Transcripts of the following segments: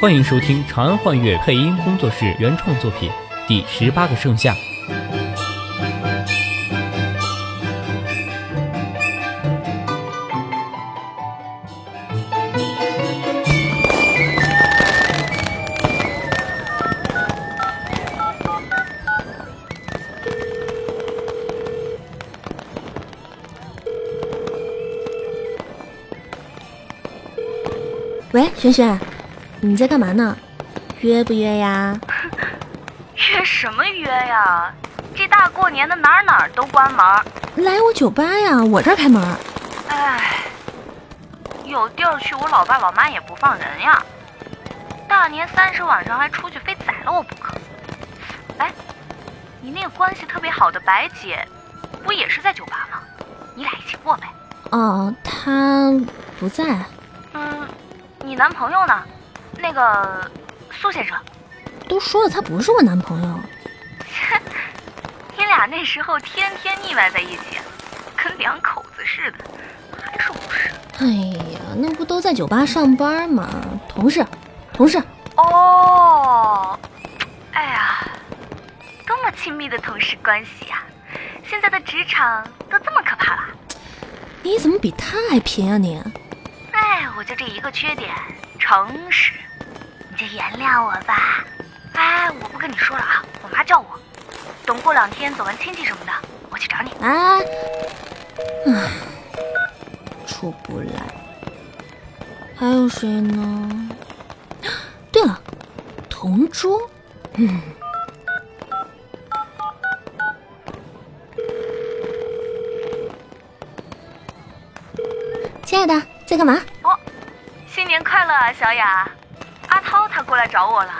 欢迎收听长安幻乐配音工作室原创作品《第十八个盛夏》。喂，轩轩，你在干嘛呢？约不约呀？约什么约呀？这大过年的哪儿哪儿都关门。来我酒吧呀，我这儿开门。唉，有地儿去，我老爸老妈也不放人呀。大年三十晚上还出去，非宰了我不可。哎，你那个关系特别好的白姐，不也是在酒吧吗？你俩一起过呗。哦，她不在。嗯。你男朋友呢？那个苏先生，都说了他不是我男朋友。切，你俩那时候天天腻歪在一起，跟两口子似的，还说不是？哎呀，那不都在酒吧上班吗？同事，同事。哦，哎呀，多么亲密的同事关系呀！现在的职场都这么可怕了？你怎么比他还贫啊你？哎，我就这一个缺点，诚实，你就原谅我吧。哎，我不跟你说了啊，我妈叫我，等过两天走完亲戚什么的，我去找你。啊，唉，出不来。还有谁呢？对了，同桌。嗯。亲爱的。在干嘛？哦，新年快乐啊，小雅！阿涛他过来找我了，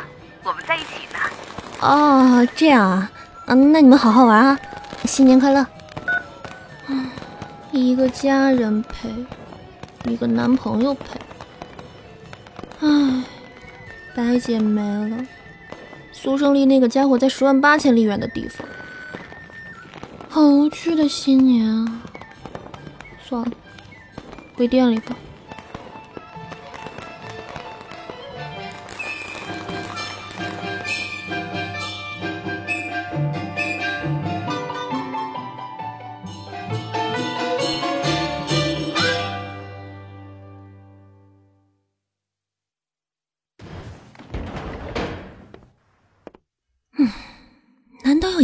我们在一起呢。哦，这样啊，嗯，那你们好好玩啊，新年快乐。嗯，一个家人陪，一个男朋友陪。唉，白姐没了，苏胜利那个家伙在十万八千里远的地方，好无趣的新年啊！算了。回店里吧。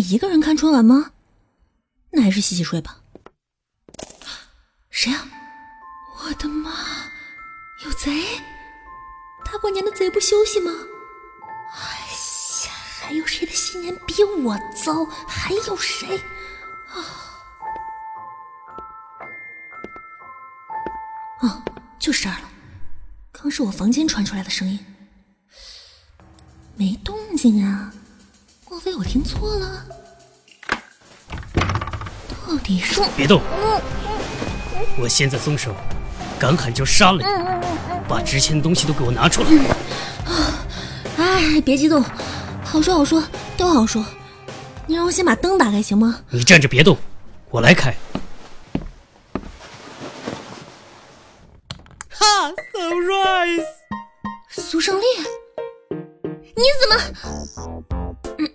一个人看春晚吗？那还是洗洗睡吧。谁啊？我的妈！有贼！大过年的贼不休息吗？哎呀，还有谁的新年比我糟？还有谁？啊！哦，就是这儿了。刚是我房间传出来的声音，没动静啊？莫非我听错了？到底是……别动！我现在松手。敢喊就杀了你！把值钱的东西都给我拿出来！哎，别激动，好说好说，都好说。你让我先把灯打开行吗？你站着别动，我来开。哈，surprise！苏胜利，你怎么？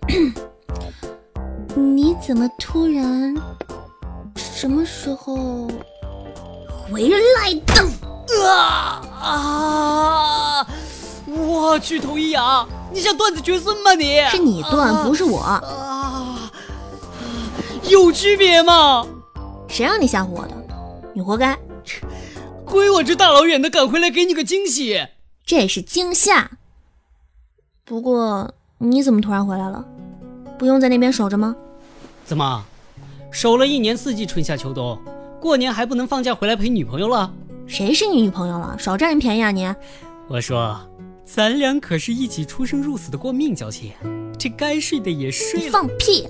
你怎么突然？什么时候？回来的啊啊！我去，童一阳，你想断子绝孙吗？你是你断，不是我啊！有区别吗？谁让你吓唬我的？你活该！亏我这大老远的赶回来给你个惊喜，这是惊吓。不过你怎么突然回来了？不用在那边守着吗？怎么，守了一年四季春夏秋冬？过年还不能放假回来陪女朋友了？谁是你女朋友了？少占人便宜啊你！我说，咱俩可是一起出生入死的过命交情，这该睡的也睡了。你放屁！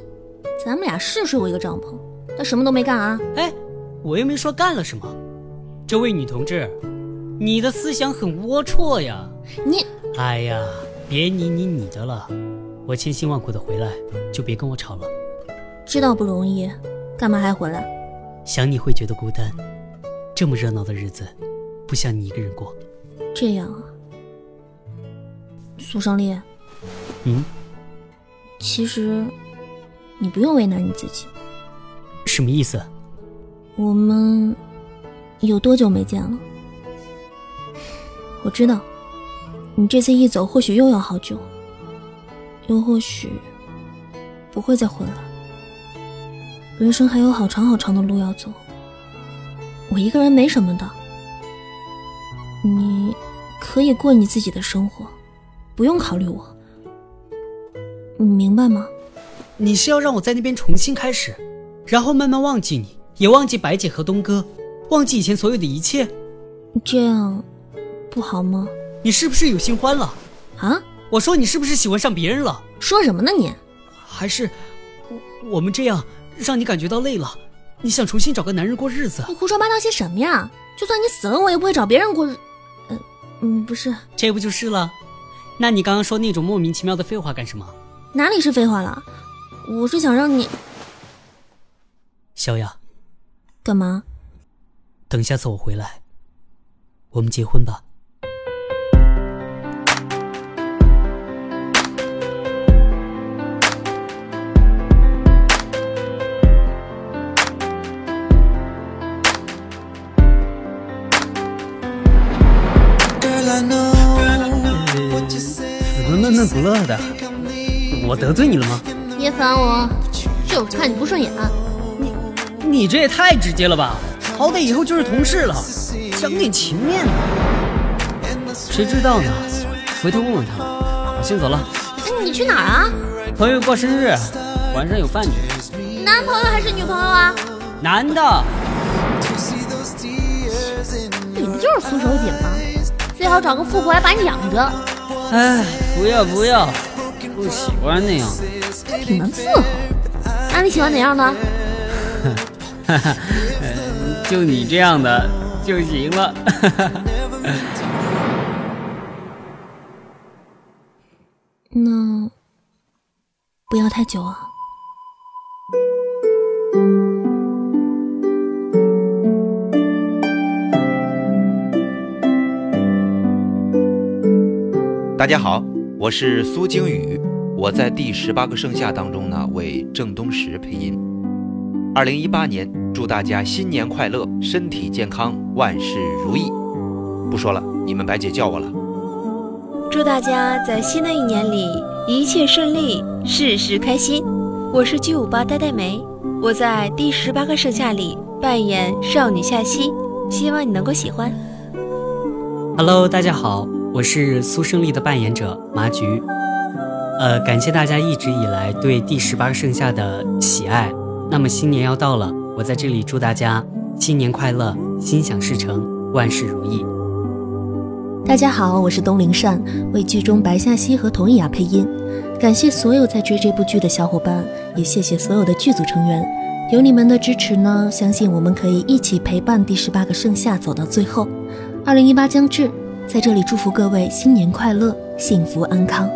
咱们俩是睡过一个帐篷，但什么都没干啊！哎，我又没说干了什么。这位女同志，你的思想很龌龊呀！你，哎呀，别你你你的了，我千辛万苦的回来，就别跟我吵了。知道不容易，干嘛还回来？想你会觉得孤单，这么热闹的日子，不想你一个人过。这样啊，苏胜利，嗯，其实你不用为难你自己。什么意思？我们有多久没见了？我知道，你这次一走，或许又要好久，又或许不会再回来。人生还有好长好长的路要走，我一个人没什么的，你可以过你自己的生活，不用考虑我，你明白吗？你是要让我在那边重新开始，然后慢慢忘记你，也忘记白姐和东哥，忘记以前所有的一切？这样不好吗？你是不是有新欢了？啊？我说你是不是喜欢上别人了？说什么呢你？还是我我们这样让你感觉到累了？你想重新找个男人过日子？你胡说八道些什么呀？就算你死了，我也不会找别人过日。嗯嗯，不是，这不就是了？那你刚刚说那种莫名其妙的废话干什么？哪里是废话了？我是想让你小雅，干嘛？等下次我回来，我们结婚吧。闷不乐的，我得罪你了吗？别烦我，就是看你不顺眼。你你这也太直接了吧！好歹以后就是同事了，讲点情面呢。谁知道呢？回头问问他们。我先走了。哎，你去哪儿啊？朋友过生日，晚上有饭局。男朋友还是女朋友啊？男的。你不就是苏手姐吗？最好找个富婆来把你养着。哎，不要不要，不喜欢那样的。还挺难伺候。那你喜欢哪样的？哈哈，就你这样的就行了。那不要太久啊。大家好，我是苏京宇，我在第十八个盛夏当中呢为郑东石配音。二零一八年，祝大家新年快乐，身体健康，万事如意。不说了，你们白姐叫我了。祝大家在新的一年里一切顺利，事事开心。我是巨五八呆呆梅，我在第十八个盛夏里扮演少女夏曦，希望你能够喜欢。Hello，大家好。我是苏胜利的扮演者麻菊，呃，感谢大家一直以来对第十八个盛夏的喜爱。那么新年要到了，我在这里祝大家新年快乐，心想事成，万事如意。大家好，我是东林善，为剧中白夏曦和佟艺娅配音。感谢所有在追这部剧的小伙伴，也谢谢所有的剧组成员。有你们的支持呢，相信我们可以一起陪伴第十八个盛夏走到最后。二零一八将至。在这里祝福各位新年快乐，幸福安康。